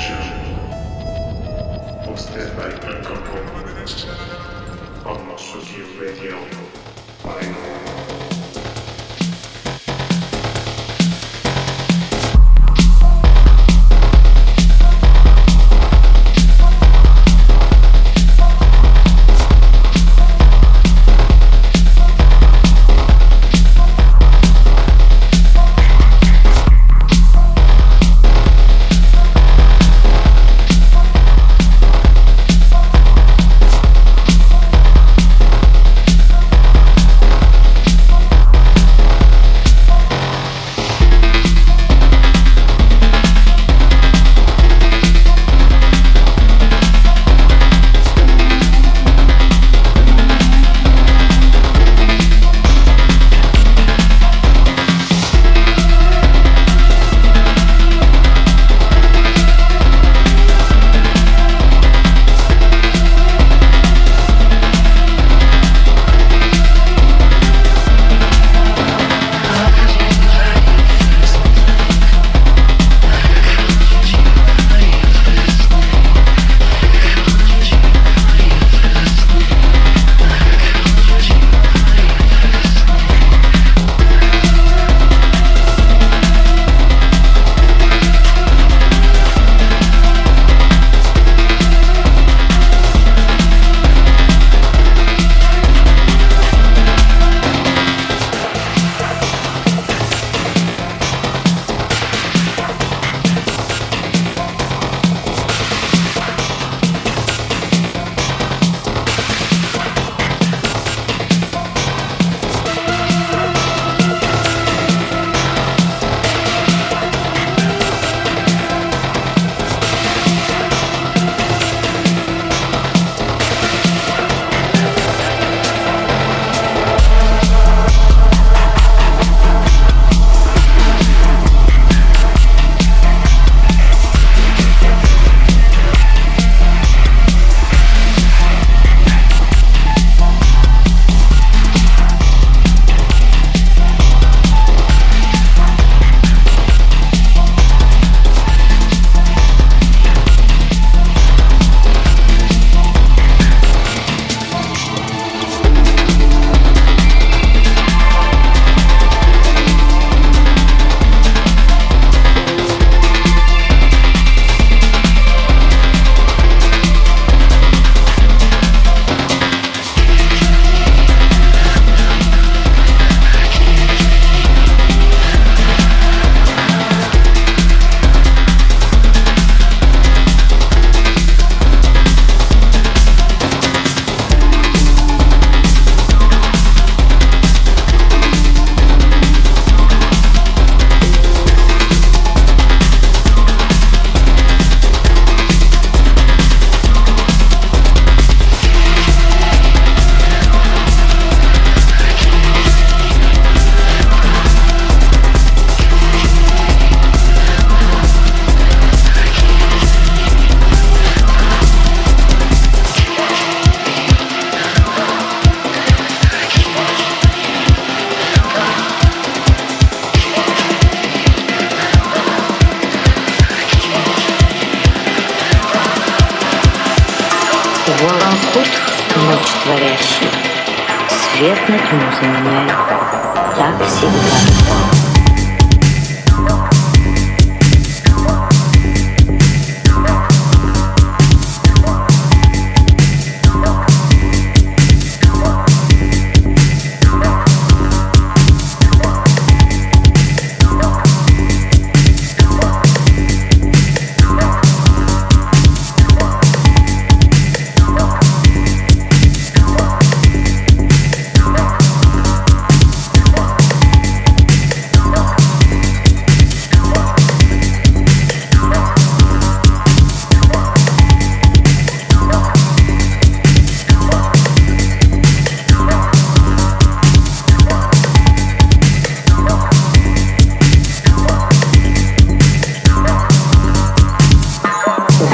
Connection. Hosted by Uncle on Masuki Radio. Bye.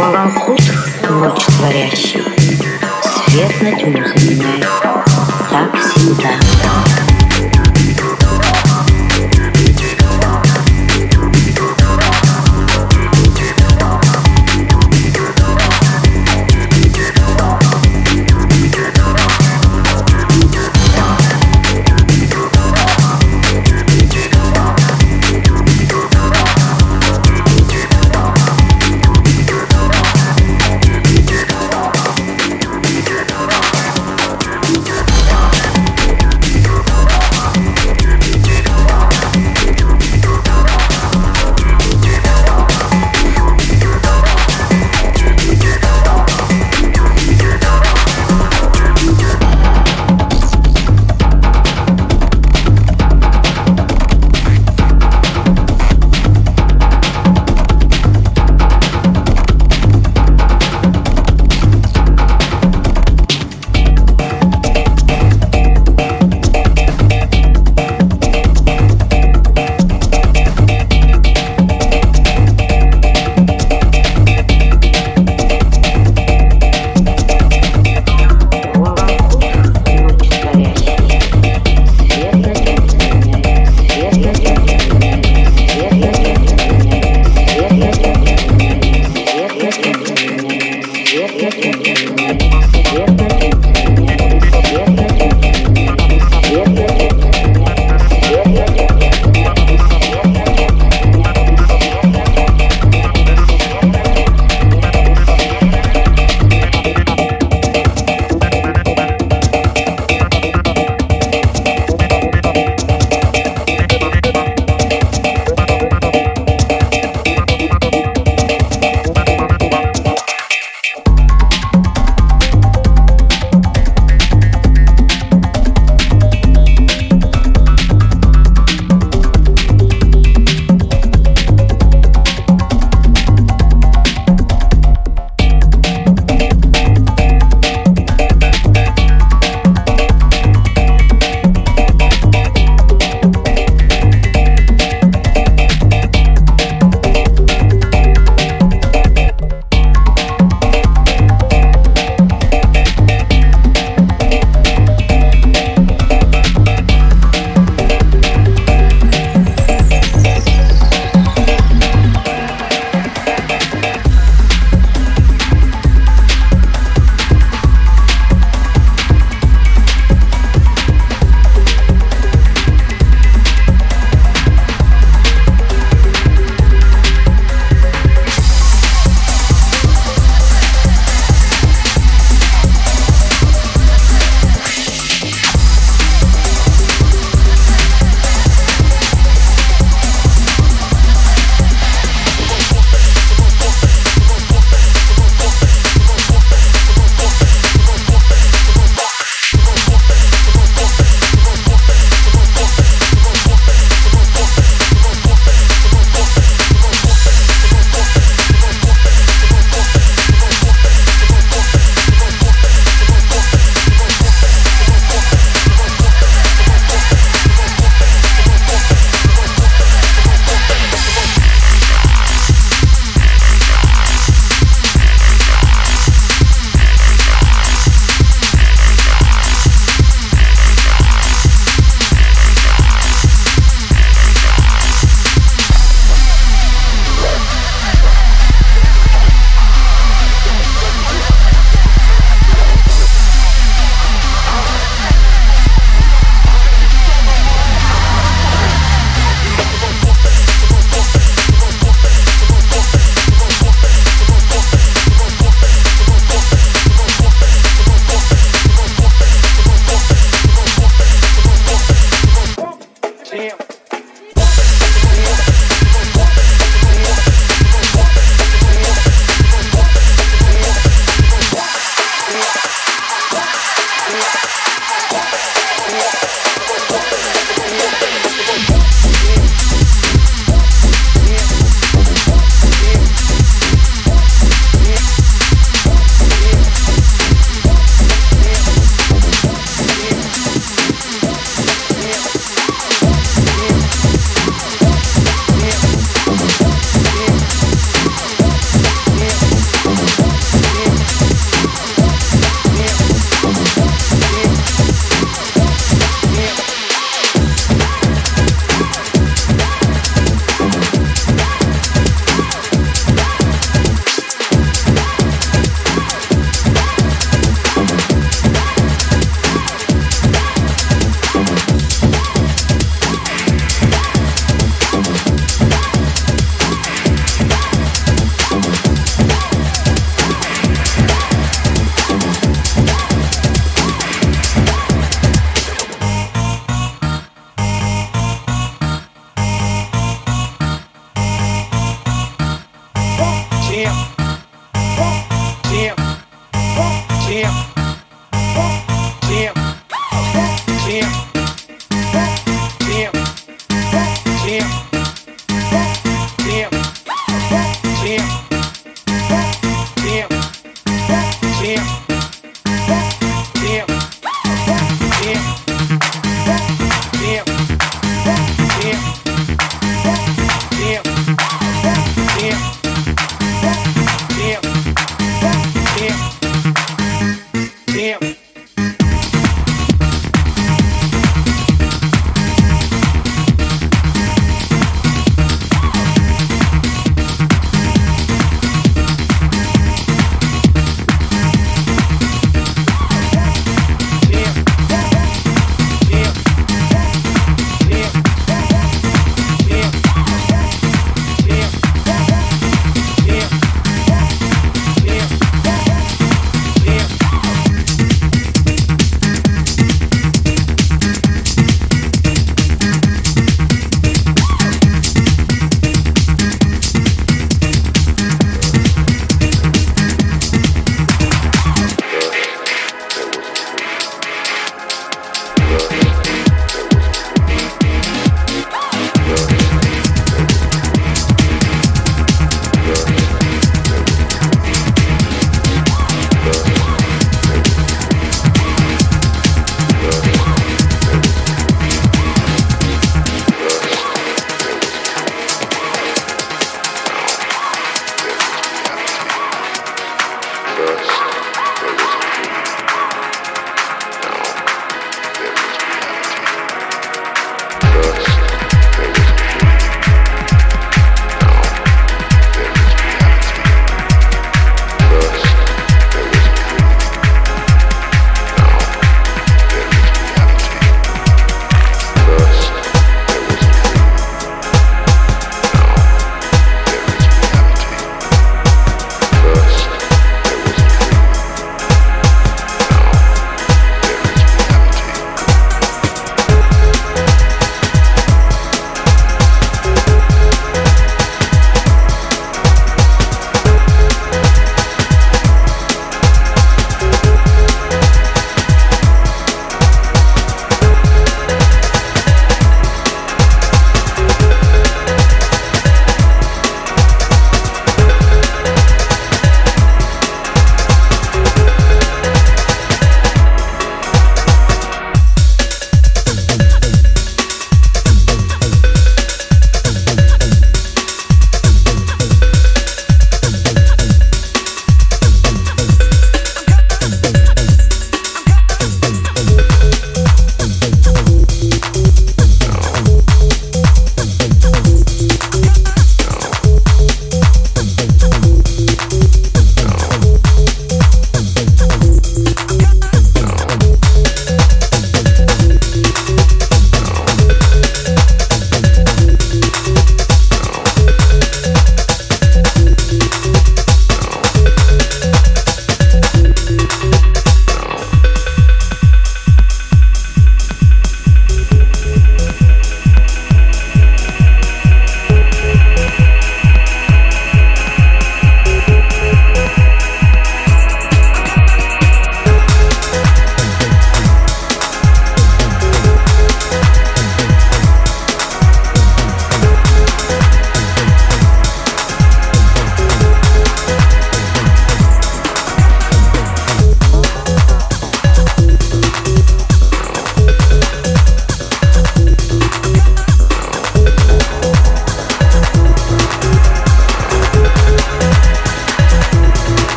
Волоход ночь творящий, Свет на тьму заменяет, Так всегда.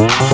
Mm-hmm.